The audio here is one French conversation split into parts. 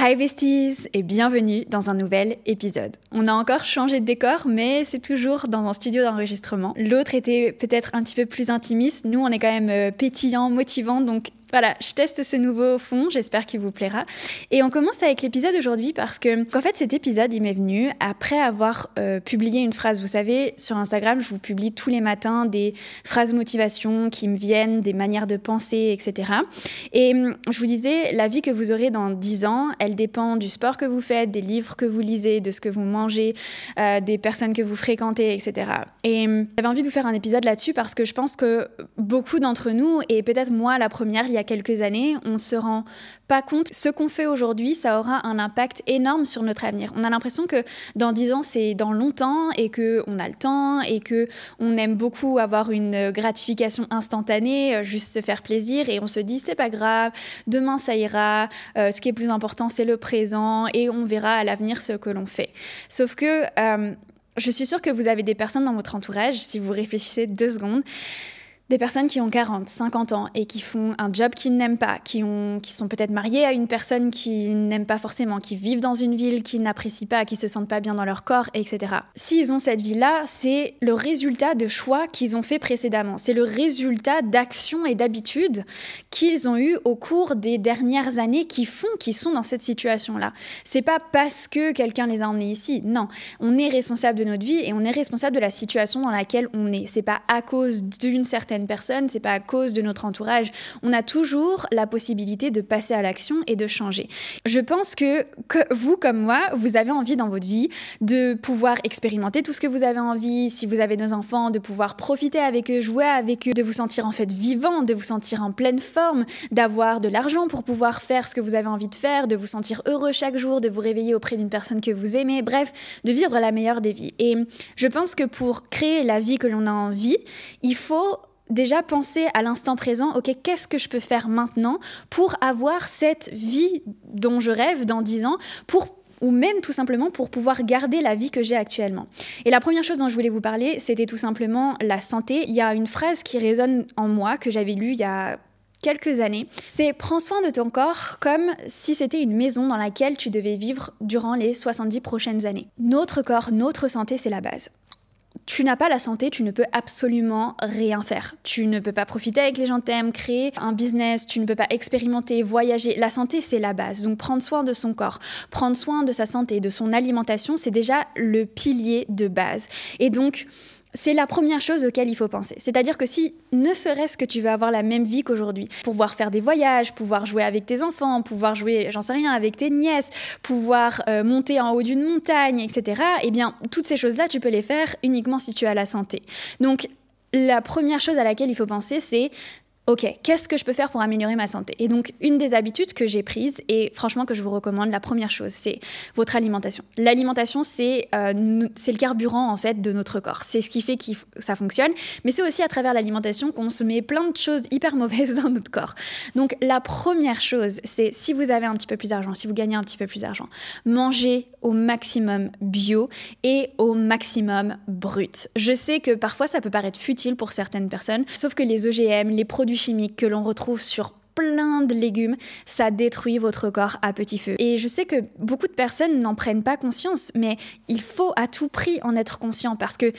Hi besties et bienvenue dans un nouvel épisode. On a encore changé de décor mais c'est toujours dans un studio d'enregistrement. L'autre était peut-être un petit peu plus intimiste, nous on est quand même euh, pétillant, motivant donc voilà, je teste ce nouveau fond, j'espère qu'il vous plaira. Et on commence avec l'épisode aujourd'hui parce que, qu'en fait, cet épisode, il m'est venu après avoir euh, publié une phrase. Vous savez, sur Instagram, je vous publie tous les matins des phrases motivation qui me viennent, des manières de penser, etc. Et hum, je vous disais, la vie que vous aurez dans 10 ans, elle dépend du sport que vous faites, des livres que vous lisez, de ce que vous mangez, euh, des personnes que vous fréquentez, etc. Et hum, j'avais envie de vous faire un épisode là-dessus parce que je pense que beaucoup d'entre nous, et peut-être moi la première, il y a quelques années, on se rend pas compte. Ce qu'on fait aujourd'hui, ça aura un impact énorme sur notre avenir. On a l'impression que dans dix ans, c'est dans longtemps et que on a le temps et que on aime beaucoup avoir une gratification instantanée, euh, juste se faire plaisir et on se dit c'est pas grave, demain ça ira. Euh, ce qui est plus important, c'est le présent et on verra à l'avenir ce que l'on fait. Sauf que euh, je suis sûre que vous avez des personnes dans votre entourage, si vous réfléchissez deux secondes, des personnes qui ont 40, 50 ans et qui font un job qu'ils n'aiment pas, qui, ont, qui sont peut-être mariées à une personne qu'ils n'aiment pas forcément, qui vivent dans une ville qu'ils n'apprécient pas, qui se sentent pas bien dans leur corps, etc. S'ils ont cette vie-là, c'est le résultat de choix qu'ils ont fait précédemment. C'est le résultat d'actions et d'habitudes qu'ils ont eues au cours des dernières années qui font qu'ils sont dans cette situation-là. C'est pas parce que quelqu'un les a emmenés ici. Non, on est responsable de notre vie et on est responsable de la situation dans laquelle on est. C'est pas à cause d'une certaine personne, c'est pas à cause de notre entourage. On a toujours la possibilité de passer à l'action et de changer. Je pense que, vous, comme moi, vous avez envie dans votre vie de pouvoir expérimenter tout ce que vous avez envie, si vous avez des enfants, de pouvoir profiter avec eux, jouer avec eux, de vous sentir en fait vivant, de vous sentir en pleine forme, d'avoir de l'argent pour pouvoir faire ce que vous avez envie de faire, de vous sentir heureux chaque jour, de vous réveiller auprès d'une personne que vous aimez, bref, de vivre la meilleure des vies. Et je pense que pour créer la vie que l'on a envie, il faut déjà penser à l'instant présent, ok, qu'est-ce que je peux faire maintenant pour avoir cette vie dont je rêve dans 10 ans, pour ou même tout simplement pour pouvoir garder la vie que j'ai actuellement. Et la première chose dont je voulais vous parler, c'était tout simplement la santé. Il y a une phrase qui résonne en moi que j'avais lue il y a quelques années. C'est prends soin de ton corps comme si c'était une maison dans laquelle tu devais vivre durant les 70 prochaines années. Notre corps, notre santé, c'est la base tu n'as pas la santé, tu ne peux absolument rien faire. Tu ne peux pas profiter avec les gens que créer un business, tu ne peux pas expérimenter, voyager. La santé, c'est la base. Donc prendre soin de son corps, prendre soin de sa santé, de son alimentation, c'est déjà le pilier de base. Et donc, c'est la première chose auquel il faut penser. C'est-à-dire que si, ne serait-ce que tu veux avoir la même vie qu'aujourd'hui, pouvoir faire des voyages, pouvoir jouer avec tes enfants, pouvoir jouer, j'en sais rien, avec tes nièces, pouvoir euh, monter en haut d'une montagne, etc., eh bien, toutes ces choses-là, tu peux les faire uniquement si tu as la santé. Donc, la première chose à laquelle il faut penser, c'est ok, qu'est-ce que je peux faire pour améliorer ma santé? Et donc, une des habitudes que j'ai prises, et franchement que je vous recommande, la première chose, c'est votre alimentation. L'alimentation, c'est euh, le carburant, en fait, de notre corps. C'est ce qui fait que ça fonctionne, mais c'est aussi à travers l'alimentation qu'on se met plein de choses hyper mauvaises dans notre corps. Donc, la première chose, c'est si vous avez un petit peu plus d'argent, si vous gagnez un petit peu plus d'argent, mangez au maximum bio et au maximum brut. Je sais que parfois, ça peut paraître futile pour certaines personnes, sauf que les OGM, les produits chimiques que l'on retrouve sur plein de légumes, ça détruit votre corps à petit feu. Et je sais que beaucoup de personnes n'en prennent pas conscience, mais il faut à tout prix en être conscient parce que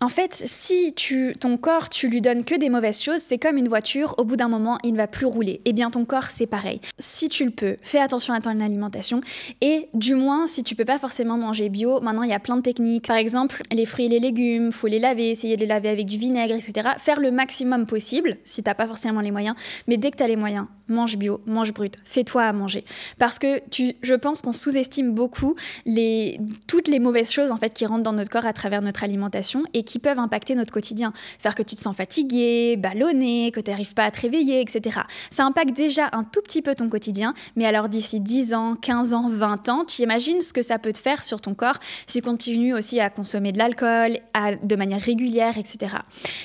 en fait, si tu, ton corps, tu lui donnes que des mauvaises choses, c'est comme une voiture, au bout d'un moment, il ne va plus rouler. Eh bien, ton corps, c'est pareil. Si tu le peux, fais attention à ton alimentation. Et du moins, si tu peux pas forcément manger bio, maintenant, il y a plein de techniques. Par exemple, les fruits et les légumes, faut les laver, essayer de les laver avec du vinaigre, etc. Faire le maximum possible, si t'as pas forcément les moyens. Mais dès que tu as les moyens, mange bio, mange brut, fais-toi à manger. Parce que tu, je pense qu'on sous-estime beaucoup les, toutes les mauvaises choses, en fait, qui rentrent dans notre corps à travers notre alimentation et qui peuvent impacter notre quotidien. Faire que tu te sens fatigué, ballonné, que tu n'arrives pas à te réveiller, etc. Ça impacte déjà un tout petit peu ton quotidien, mais alors d'ici 10 ans, 15 ans, 20 ans, tu imagines ce que ça peut te faire sur ton corps si tu continues aussi à consommer de l'alcool de manière régulière, etc.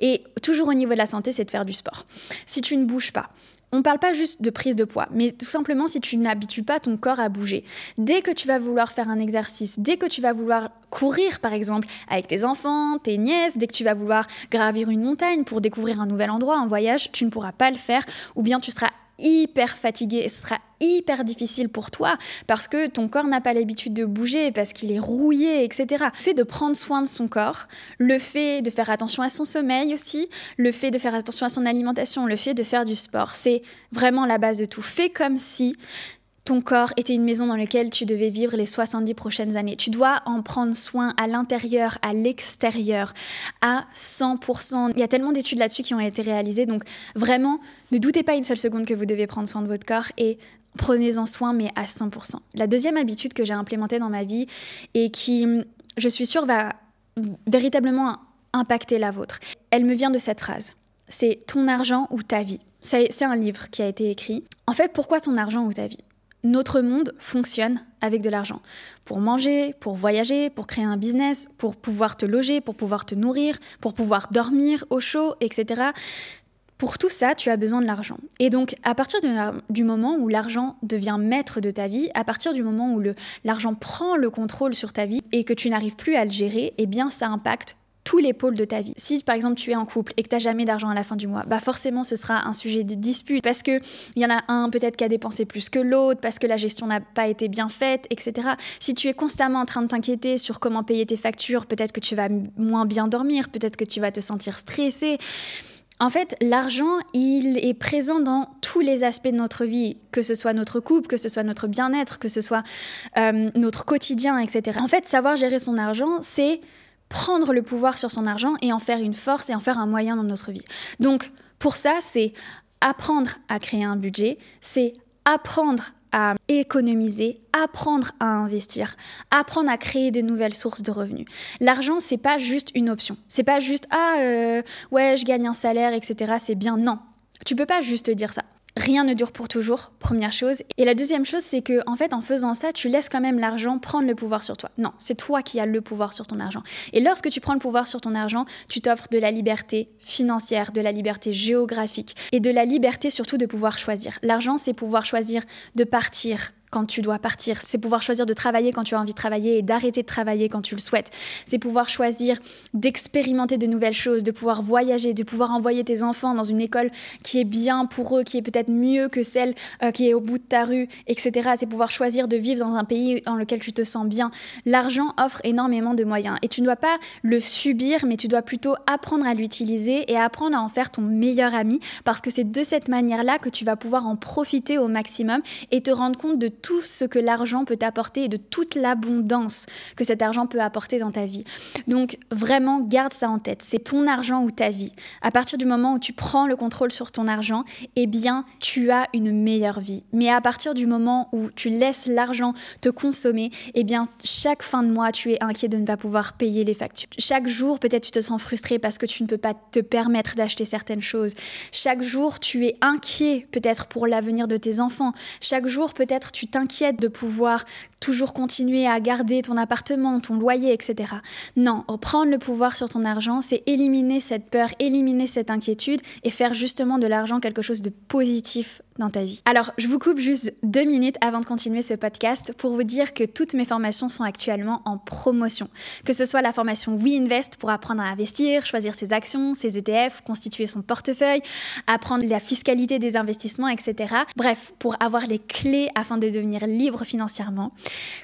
Et toujours au niveau de la santé, c'est de faire du sport. Si tu ne bouges pas, on ne parle pas juste de prise de poids, mais tout simplement si tu n'habitues pas ton corps à bouger. Dès que tu vas vouloir faire un exercice, dès que tu vas vouloir courir par exemple avec tes enfants, tes nièces, dès que tu vas vouloir gravir une montagne pour découvrir un nouvel endroit, un voyage, tu ne pourras pas le faire ou bien tu seras hyper fatigué et ce sera hyper difficile pour toi parce que ton corps n'a pas l'habitude de bouger, parce qu'il est rouillé, etc. Le fait de prendre soin de son corps, le fait de faire attention à son sommeil aussi, le fait de faire attention à son alimentation, le fait de faire du sport, c'est vraiment la base de tout. Fais comme si ton corps était une maison dans laquelle tu devais vivre les 70 prochaines années. Tu dois en prendre soin à l'intérieur, à l'extérieur, à 100%. Il y a tellement d'études là-dessus qui ont été réalisées, donc vraiment, ne doutez pas une seule seconde que vous devez prendre soin de votre corps et prenez-en soin, mais à 100%. La deuxième habitude que j'ai implémentée dans ma vie et qui, je suis sûre, va véritablement impacter la vôtre, elle me vient de cette phrase. C'est ton argent ou ta vie. C'est un livre qui a été écrit. En fait, pourquoi ton argent ou ta vie? Notre monde fonctionne avec de l'argent. Pour manger, pour voyager, pour créer un business, pour pouvoir te loger, pour pouvoir te nourrir, pour pouvoir dormir au chaud, etc. Pour tout ça, tu as besoin de l'argent. Et donc, à partir du moment où l'argent devient maître de ta vie, à partir du moment où l'argent prend le contrôle sur ta vie et que tu n'arrives plus à le gérer, eh bien, ça impacte tous les pôles de ta vie. Si par exemple tu es en couple et que tu n'as jamais d'argent à la fin du mois, bah forcément ce sera un sujet de dispute parce que il y en a un peut-être qui a dépensé plus que l'autre, parce que la gestion n'a pas été bien faite, etc. Si tu es constamment en train de t'inquiéter sur comment payer tes factures, peut-être que tu vas moins bien dormir, peut-être que tu vas te sentir stressé. En fait, l'argent, il est présent dans tous les aspects de notre vie, que ce soit notre couple, que ce soit notre bien-être, que ce soit euh, notre quotidien, etc. En fait, savoir gérer son argent, c'est prendre le pouvoir sur son argent et en faire une force et en faire un moyen dans notre vie. Donc pour ça, c'est apprendre à créer un budget, c'est apprendre à économiser, apprendre à investir, apprendre à créer de nouvelles sources de revenus. L'argent, c'est pas juste une option. C'est pas juste ah euh, ouais je gagne un salaire etc. C'est bien non. Tu peux pas juste dire ça rien ne dure pour toujours, première chose. Et la deuxième chose, c'est que en fait, en faisant ça, tu laisses quand même l'argent prendre le pouvoir sur toi. Non, c'est toi qui as le pouvoir sur ton argent. Et lorsque tu prends le pouvoir sur ton argent, tu t'offres de la liberté financière, de la liberté géographique et de la liberté surtout de pouvoir choisir. L'argent, c'est pouvoir choisir de partir quand tu dois partir. C'est pouvoir choisir de travailler quand tu as envie de travailler et d'arrêter de travailler quand tu le souhaites. C'est pouvoir choisir d'expérimenter de nouvelles choses, de pouvoir voyager, de pouvoir envoyer tes enfants dans une école qui est bien pour eux, qui est peut-être mieux que celle euh, qui est au bout de ta rue, etc. C'est pouvoir choisir de vivre dans un pays dans lequel tu te sens bien. L'argent offre énormément de moyens et tu ne dois pas le subir, mais tu dois plutôt apprendre à l'utiliser et apprendre à en faire ton meilleur ami parce que c'est de cette manière-là que tu vas pouvoir en profiter au maximum et te rendre compte de tout ce que l'argent peut t'apporter et de toute l'abondance que cet argent peut apporter dans ta vie. Donc vraiment, garde ça en tête. C'est ton argent ou ta vie. À partir du moment où tu prends le contrôle sur ton argent, eh bien, tu as une meilleure vie. Mais à partir du moment où tu laisses l'argent te consommer, eh bien, chaque fin de mois, tu es inquiet de ne pas pouvoir payer les factures. Chaque jour, peut-être tu te sens frustré parce que tu ne peux pas te permettre d'acheter certaines choses. Chaque jour, tu es inquiet peut-être pour l'avenir de tes enfants. Chaque jour, peut-être tu t'inquiète de pouvoir toujours continuer à garder ton appartement, ton loyer, etc. Non, prendre le pouvoir sur ton argent, c'est éliminer cette peur, éliminer cette inquiétude et faire justement de l'argent quelque chose de positif dans ta vie. Alors, je vous coupe juste deux minutes avant de continuer ce podcast pour vous dire que toutes mes formations sont actuellement en promotion. Que ce soit la formation WeInvest pour apprendre à investir, choisir ses actions, ses ETF, constituer son portefeuille, apprendre la fiscalité des investissements, etc. Bref, pour avoir les clés afin de devenir libre financièrement.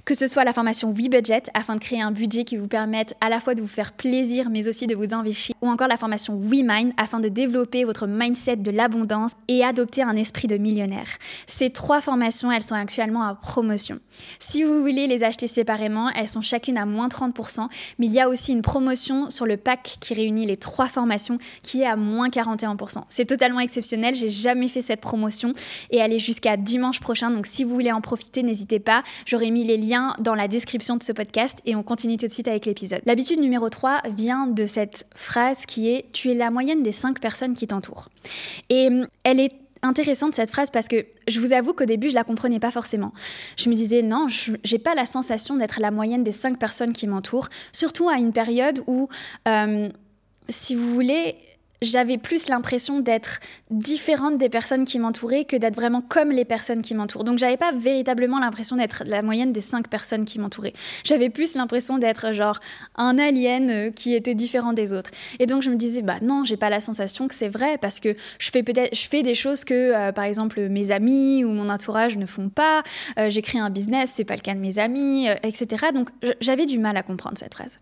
Que ce soit la formation WeBudget afin de créer un budget qui vous permette à la fois de vous faire plaisir mais aussi de vous enrichir. Ou encore la formation WeMind afin de développer votre mindset de l'abondance et adopter un esprit de millionnaire. Ces trois formations, elles sont actuellement en promotion. Si vous voulez les acheter séparément, elles sont chacune à moins 30%, mais il y a aussi une promotion sur le pack qui réunit les trois formations qui est à moins 41%. C'est totalement exceptionnel, j'ai jamais fait cette promotion et elle est jusqu'à dimanche prochain, donc si vous voulez en profiter, n'hésitez pas. J'aurai mis les liens dans la description de ce podcast et on continue tout de suite avec l'épisode. L'habitude numéro 3 vient de cette phrase qui est Tu es la moyenne des 5 personnes qui t'entourent. Et hum, elle est intéressante cette phrase parce que je vous avoue qu'au début je la comprenais pas forcément. Je me disais non, j'ai pas la sensation d'être la moyenne des cinq personnes qui m'entourent, surtout à une période où, euh, si vous voulez, j'avais plus l'impression d'être différente des personnes qui m'entouraient que d'être vraiment comme les personnes qui m'entourent. Donc j'avais pas véritablement l'impression d'être la moyenne des cinq personnes qui m'entouraient. J'avais plus l'impression d'être genre un alien euh, qui était différent des autres. Et donc je me disais bah non, j'ai pas la sensation que c'est vrai parce que je fais peut-être je fais des choses que euh, par exemple mes amis ou mon entourage ne font pas. Euh, J'écris un business, c'est pas le cas de mes amis, etc. Donc j'avais du mal à comprendre cette phrase.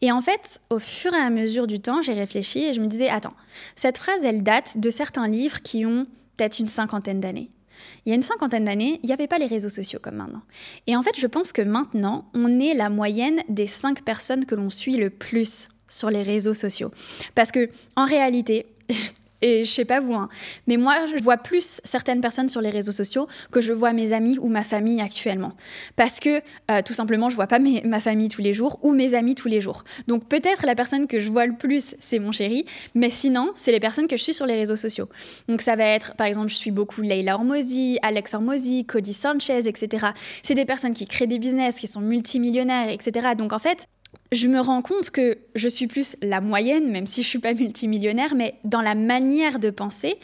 Et en fait, au fur et à mesure du temps, j'ai réfléchi et je me disais attends cette phrase, elle date de certains livres qui ont peut-être une cinquantaine d'années. Il y a une cinquantaine d'années, il n'y avait pas les réseaux sociaux comme maintenant. Et en fait, je pense que maintenant, on est la moyenne des cinq personnes que l'on suit le plus sur les réseaux sociaux. Parce que, en réalité, et je sais pas vous, hein, mais moi, je vois plus certaines personnes sur les réseaux sociaux que je vois mes amis ou ma famille actuellement. Parce que, euh, tout simplement, je vois pas ma famille tous les jours ou mes amis tous les jours. Donc, peut-être la personne que je vois le plus, c'est mon chéri, mais sinon, c'est les personnes que je suis sur les réseaux sociaux. Donc, ça va être, par exemple, je suis beaucoup Leila Hormozy, Alex Hormozy, Cody Sanchez, etc. C'est des personnes qui créent des business, qui sont multimillionnaires, etc. Donc, en fait, je me rends compte que je suis plus la moyenne, même si je suis pas multimillionnaire, mais dans la manière de penser,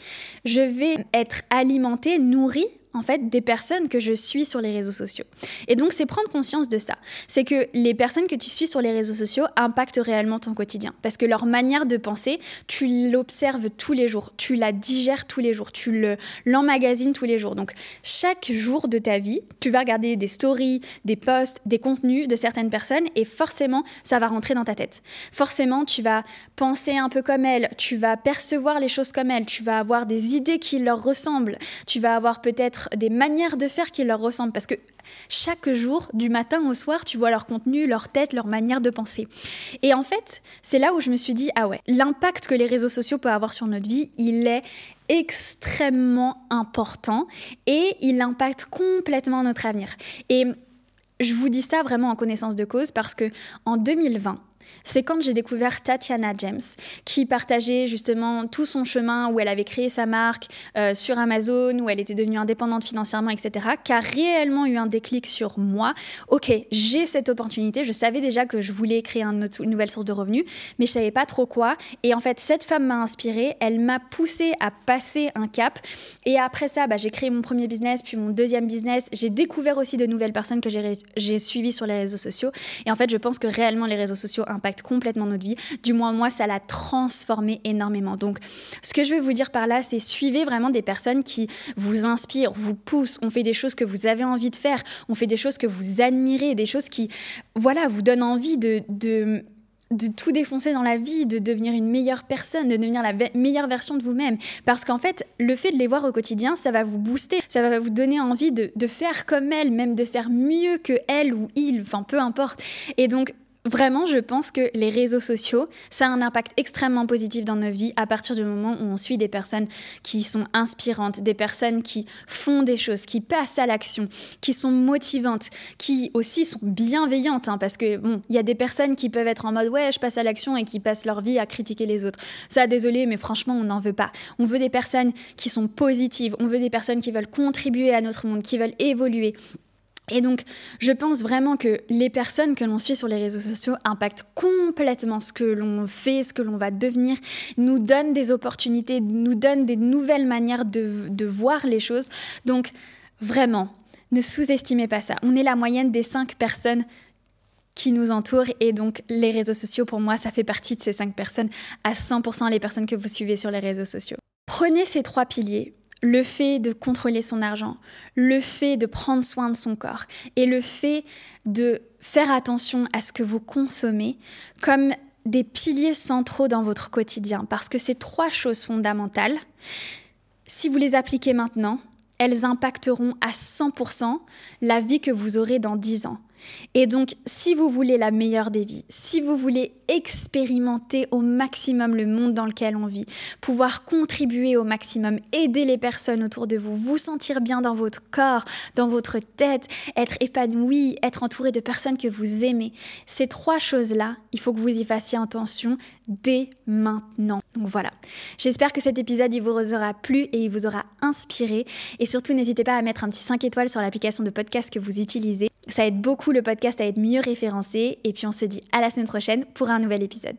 je vais être alimentée, nourrie en fait des personnes que je suis sur les réseaux sociaux. Et donc c'est prendre conscience de ça. C'est que les personnes que tu suis sur les réseaux sociaux impactent réellement ton quotidien parce que leur manière de penser, tu l'observes tous les jours, tu la digères tous les jours, tu le l'emmagasines tous les jours. Donc chaque jour de ta vie, tu vas regarder des stories, des posts, des contenus de certaines personnes et forcément ça va rentrer dans ta tête. Forcément, tu vas penser un peu comme elles, tu vas percevoir les choses comme elles, tu vas avoir des idées qui leur ressemblent, tu vas avoir peut-être des manières de faire qui leur ressemblent. Parce que chaque jour, du matin au soir, tu vois leur contenu, leur tête, leur manière de penser. Et en fait, c'est là où je me suis dit, ah ouais, l'impact que les réseaux sociaux peuvent avoir sur notre vie, il est extrêmement important et il impacte complètement notre avenir. Et je vous dis ça vraiment en connaissance de cause parce que en 2020, c'est quand j'ai découvert Tatiana James, qui partageait justement tout son chemin où elle avait créé sa marque euh, sur Amazon, où elle était devenue indépendante financièrement, etc., qui a réellement eu un déclic sur moi. Ok, j'ai cette opportunité, je savais déjà que je voulais créer une nouvelle source de revenus, mais je savais pas trop quoi. Et en fait, cette femme m'a inspirée, elle m'a poussée à passer un cap. Et après ça, bah, j'ai créé mon premier business, puis mon deuxième business. J'ai découvert aussi de nouvelles personnes que j'ai suivies sur les réseaux sociaux. Et en fait, je pense que réellement les réseaux sociaux impacte complètement notre vie. Du moins, moi, ça l'a transformé énormément. Donc, ce que je veux vous dire par là, c'est suivez vraiment des personnes qui vous inspirent, vous poussent, on fait des choses que vous avez envie de faire, on fait des choses que vous admirez, des choses qui, voilà, vous donnent envie de, de tout défoncer dans la vie, de devenir une meilleure personne, de devenir la meilleure version de vous-même. Parce qu'en fait, le fait de les voir au quotidien, ça va vous booster, ça va vous donner envie de, de faire comme elle, même de faire mieux que elle ou il, enfin peu importe. Et donc, Vraiment, je pense que les réseaux sociaux, ça a un impact extrêmement positif dans nos vies à partir du moment où on suit des personnes qui sont inspirantes, des personnes qui font des choses, qui passent à l'action, qui sont motivantes, qui aussi sont bienveillantes. Hein, parce que, bon, il y a des personnes qui peuvent être en mode ouais, je passe à l'action et qui passent leur vie à critiquer les autres. Ça, désolé, mais franchement, on n'en veut pas. On veut des personnes qui sont positives, on veut des personnes qui veulent contribuer à notre monde, qui veulent évoluer, et donc, je pense vraiment que les personnes que l'on suit sur les réseaux sociaux impactent complètement ce que l'on fait, ce que l'on va devenir, nous donnent des opportunités, nous donnent des nouvelles manières de, de voir les choses. Donc, vraiment, ne sous-estimez pas ça. On est la moyenne des cinq personnes qui nous entourent et donc les réseaux sociaux, pour moi, ça fait partie de ces cinq personnes, à 100% les personnes que vous suivez sur les réseaux sociaux. Prenez ces trois piliers, le fait de contrôler son argent, le fait de prendre soin de son corps et le fait de faire attention à ce que vous consommez comme des piliers centraux dans votre quotidien. Parce que ces trois choses fondamentales, si vous les appliquez maintenant, elles impacteront à 100% la vie que vous aurez dans 10 ans. Et donc, si vous voulez la meilleure des vies, si vous voulez expérimenter au maximum le monde dans lequel on vit, pouvoir contribuer au maximum, aider les personnes autour de vous, vous sentir bien dans votre corps, dans votre tête, être épanoui, être entouré de personnes que vous aimez, ces trois choses-là, il faut que vous y fassiez attention dès maintenant. Donc voilà. J'espère que cet épisode il vous aura plu et il vous aura inspiré. Et surtout, n'hésitez pas à mettre un petit 5 étoiles sur l'application de podcast que vous utilisez. Ça aide beaucoup le podcast à être mieux référencé. Et puis on se dit à la semaine prochaine pour un nouvel épisode.